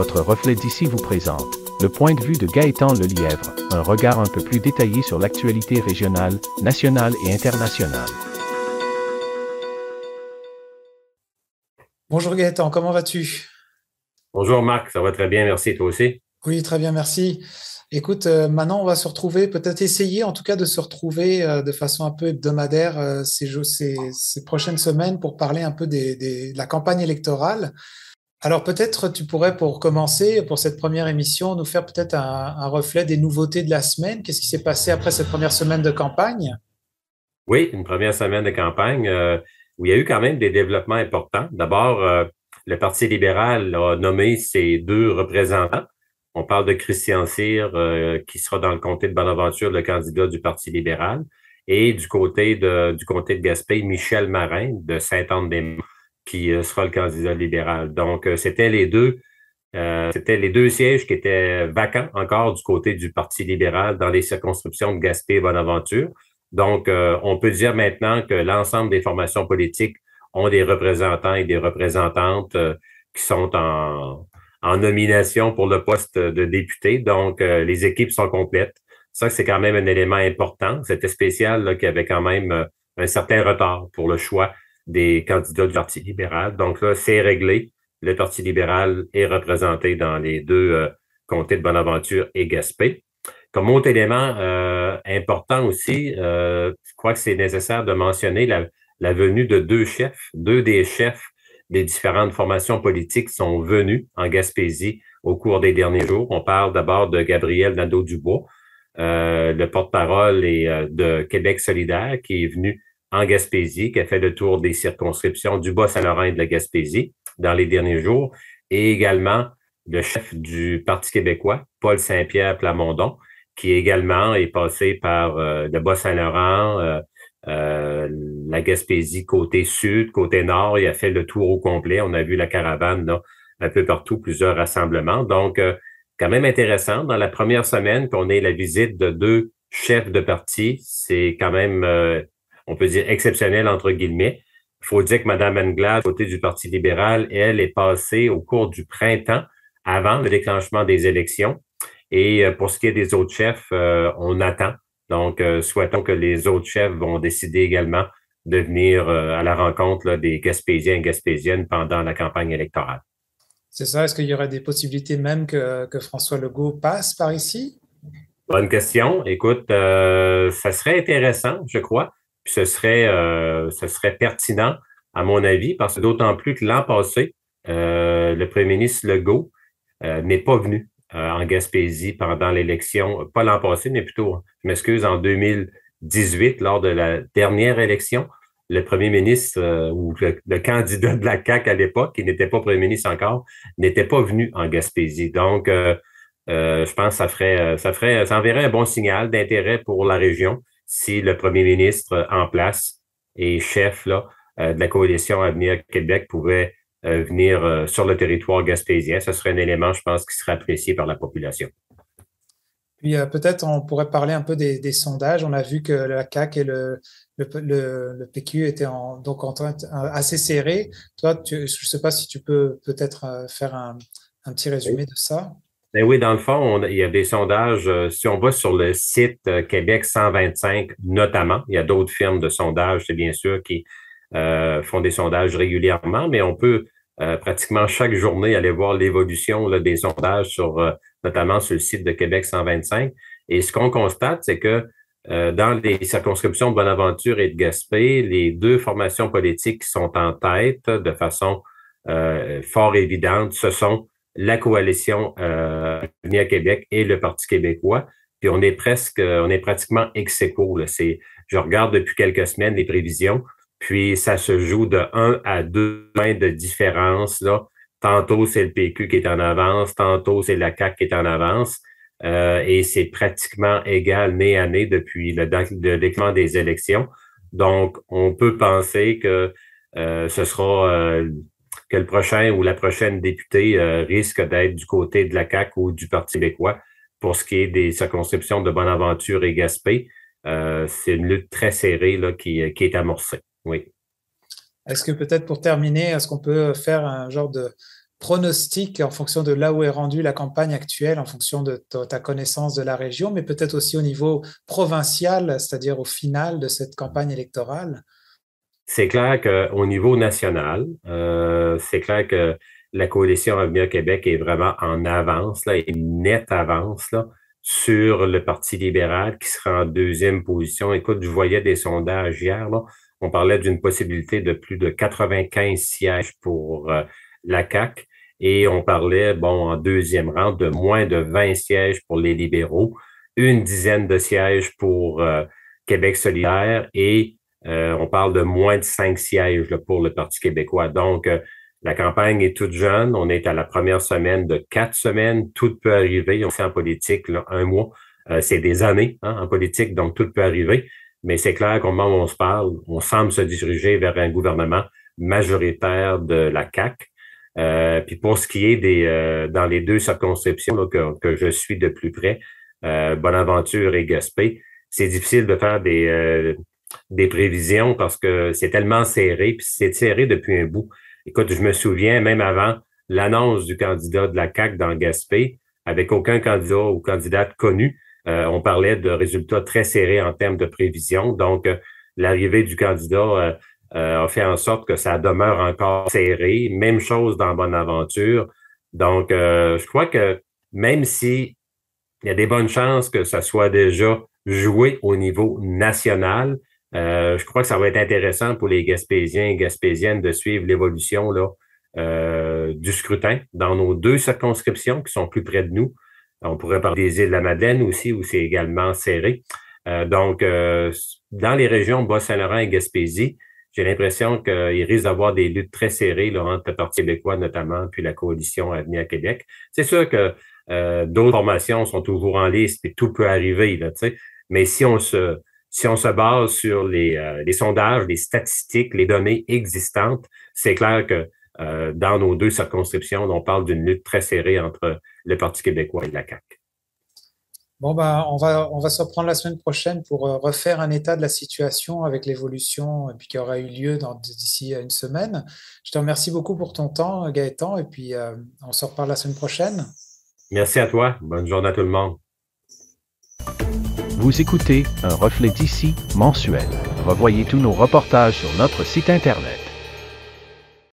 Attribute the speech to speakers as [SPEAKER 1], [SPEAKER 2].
[SPEAKER 1] votre reflet d'ici vous présente le point de vue de Gaëtan Lelièvre, un regard un peu plus détaillé sur l'actualité régionale, nationale et internationale.
[SPEAKER 2] Bonjour Gaëtan, comment vas-tu?
[SPEAKER 3] Bonjour Marc, ça va très bien, merci, toi aussi?
[SPEAKER 2] Oui, très bien, merci. Écoute, euh, maintenant on va se retrouver, peut-être essayer en tout cas de se retrouver euh, de façon un peu hebdomadaire euh, ces, ces, ces, prochaines semaines pour parler un peu des, des, de la campagne électorale. Alors peut-être tu pourrais, pour commencer, pour cette première émission, nous faire peut-être un, reflet des nouveautés de la semaine. Qu'est-ce qui s'est passé après cette première semaine de campagne?
[SPEAKER 3] Oui, une première semaine de campagne euh, où il y a eu quand même des développements importants. D'abord, euh, le Parti libéral a nommé ses deux représentants. On parle de Christian Cyr, euh, qui sera dans le comté de Bonaventure, le candidat du Parti libéral, et du côté du comté de Gaspé, Michel Marin de Saint-Anne-des-Monts qui euh, sera le candidat libéral. Donc, euh, c'était les deux, euh, c'était les deux sièges qui étaient vacants encore du côté du Parti libéral dans les circonscriptions de Gaspé et Bonaventure. Donc, on peut dire maintenant que l'ensemble des formations politiques ont des représentants et des représentantes qui sont en, en nomination pour le poste de député. Donc, les équipes sont complètes. Ça, c'est quand même un élément important. C'était spécial qu'il y avait quand même un certain retard pour le choix des candidats du Parti libéral. Donc là, c'est réglé. Le Parti libéral est représenté dans les deux euh, comtés de Bonaventure et Gaspé. Comme autre élément euh, important aussi, euh, je crois que c'est nécessaire de mentionner la, venue de deux chefs. Deux des chefs des différentes formations politiques sont venus en Gaspésie au cours des derniers jours. On parle d'abord de Gabriel Nadeau-Dubois, euh, le porte-parole de Québec solidaire, qui est venu en Gaspésie, qui a fait le tour des circonscriptions du Bas-Saint-Laurent et de la Gaspésie dans les derniers jours, et également le chef du Parti québécois, Paul Saint-Pierre Plamondon, qui également est passé par euh, le Bas-Saint-Laurent, euh, euh, la Gaspésie côté sud, côté nord. Il a fait le tour au complet. On a vu la caravane là, un peu partout, plusieurs rassemblements. Donc, quand même intéressant. Dans la première semaine qu'on ait la visite de deux chefs de parti, c'est quand même on peut dire exceptionnel entre guillemets. Il faut dire que Mme Anglade, côté du Parti libéral, elle est passée au cours du printemps, avant le déclenchement des élections. Et euh, pour ce qui est des autres chefs, euh, on attend. Donc, euh, souhaitons que les autres chefs vont décider également de venir à la rencontre des Gaspésiens et Gaspésiennes pendant la campagne électorale.
[SPEAKER 2] C'est ça. Est-ce qu'il y aurait des possibilités même que, que François Legault passe par ici?
[SPEAKER 3] Bonne question. Écoute, ça serait intéressant, je crois ce serait, euh, ce serait pertinent, à mon avis, parce que d'autant plus que l'an passé, euh, le premier ministre Legault euh, n'est pas venu en Gaspésie pendant l'élection, pas l'an passé, mais plutôt, je m'excuse, en 2018, lors de la dernière élection. Le premier ministre ou le, candidat de la CAQ à l'époque, qui n'était pas premier ministre encore, n'était pas venu en Gaspésie. Donc, je pense que ça ferait, ça ferait, ça enverrait un bon signal d'intérêt pour la région si le premier ministre en place et chef là, euh, de la coalition Avenir Québec pouvait euh, venir euh, sur le territoire gaspésien. Ce serait un élément, je pense, qui serait apprécié par la population.
[SPEAKER 2] Puis peut-être on pourrait parler un peu des, sondages. On a vu que la CAQ et le, le, le, PQ étaient en, donc en train assez serrés. Toi, je ne sais pas si tu peux peut-être faire un, un petit résumé de ça.
[SPEAKER 3] Ben oui, dans le fond, il y a des sondages. Euh, si on va sur le site euh, Québec 125, notamment, il y a d'autres firmes de sondage, c'est bien sûr, qui euh, font des sondages régulièrement, mais on peut pratiquement chaque journée aller voir l'évolution des sondages sur, notamment sur le site de Québec 125. Et ce qu'on constate, c'est que dans les circonscriptions de Bonaventure et de Gaspé, les deux formations politiques qui sont en tête de façon fort évidente, ce sont la coalition euh, à Québec et le Parti québécois. Puis on est presque, on est pratiquement ex aequo. C'est, je regarde depuis quelques semaines les prévisions, puis ça se joue de 1 à 2 points de différence. Là. Tantôt, c'est le PQ qui est en avance, tantôt, c'est la CAQ qui est en avance. Euh, et c'est pratiquement égal nez à nez depuis le, le déclenchement des élections. Donc, on peut penser que euh, ce sera euh, que le prochain ou la prochaine députée euh, risque d'être du côté de la CAQ ou du Parti québécois pour ce qui est des circonscriptions de Bonaventure et Gaspé. Euh, c'est une lutte très serrée là, qui, qui est amorcée. Oui.
[SPEAKER 2] Est-ce que peut-être pour terminer, est-ce qu'on peut faire un genre de, pronostic en fonction de là où est rendue la campagne actuelle, en fonction de ta connaissance de la région, mais peut-être aussi au niveau provincial, c'est-à-dire au final de cette campagne électorale?
[SPEAKER 3] C'est clair qu'au niveau national, euh, c'est clair que la coalition Avenir Québec est vraiment en avance, là, une nette avance là, sur le Parti libéral qui sera en deuxième position. Écoute, je voyais des sondages hier, là, on parlait d'une possibilité de plus de 95 sièges pour euh, la CAQ et on parlait, bon, en deuxième rang, de moins de 20 sièges pour les libéraux, une dizaine de sièges pour euh, Québec solidaire et euh, on parle de moins de cinq sièges pour le Parti québécois. Donc, euh, la campagne est toute jeune. On est à la première semaine de quatre semaines. Tout peut arriver. On fait en politique là, un mois. c'est des années hein, en politique, donc tout peut arriver. Mais c'est clair qu'au moment où on se parle, on semble se diriger vers un gouvernement majoritaire de la. Euh, puis pour ce qui est des euh, dans les deux circonscriptions que, que, je suis de plus près, euh, Bonaventure et Gaspé, c'est difficile de faire des, euh, des prévisions parce que c'est tellement serré, puis c'est serré depuis un bout. Écoute, je me souviens, même avant l'annonce du candidat de la CAC dans Gaspé, avec aucun candidat ou candidate connu, on parlait de résultats très serrés en termes de prévisions. Donc, l'arrivée du candidat euh, a fait en sorte que ça demeure encore serré. Même chose dans Bonaventure. Donc, euh, je crois que même si il y a des bonnes chances que ça soit déjà joué au niveau national, euh, je crois que ça va être intéressant pour les Gaspésiens et Gaspésiennes de suivre l'évolution là, du scrutin dans nos deux circonscriptions qui sont plus près de nous. On pourrait parler des îles de la Madeleine aussi, où c'est également serré. donc, dans les régions Bas-Saint-Laurent et Gaspésie, j'ai l'impression qu'il risque d'avoir des luttes très serrées là, entre le Parti québécois notamment, puis la coalition Avenir Québec. C'est sûr que euh, d'autres formations sont toujours en liste et tout peut arriver, là, mais si on se si on se base sur les, euh, les sondages, les statistiques, les données existantes, c'est clair que euh, dans nos deux circonscriptions, on parle d'une lutte très serrée entre le Parti québécois et la CAQ.
[SPEAKER 2] Bon, ben, on va, on va se reprendre la semaine prochaine pour euh, refaire un état de la situation avec l'évolution et puis qui aura eu lieu d'ici une semaine. Je te remercie beaucoup pour ton temps, Gaëtan, et puis euh, on se reparle la semaine prochaine.
[SPEAKER 3] Merci à toi. Bonne journée à tout le monde.
[SPEAKER 1] Vous écoutez Un reflet d'ici mensuel. Revoyez tous nos reportages sur notre site Internet.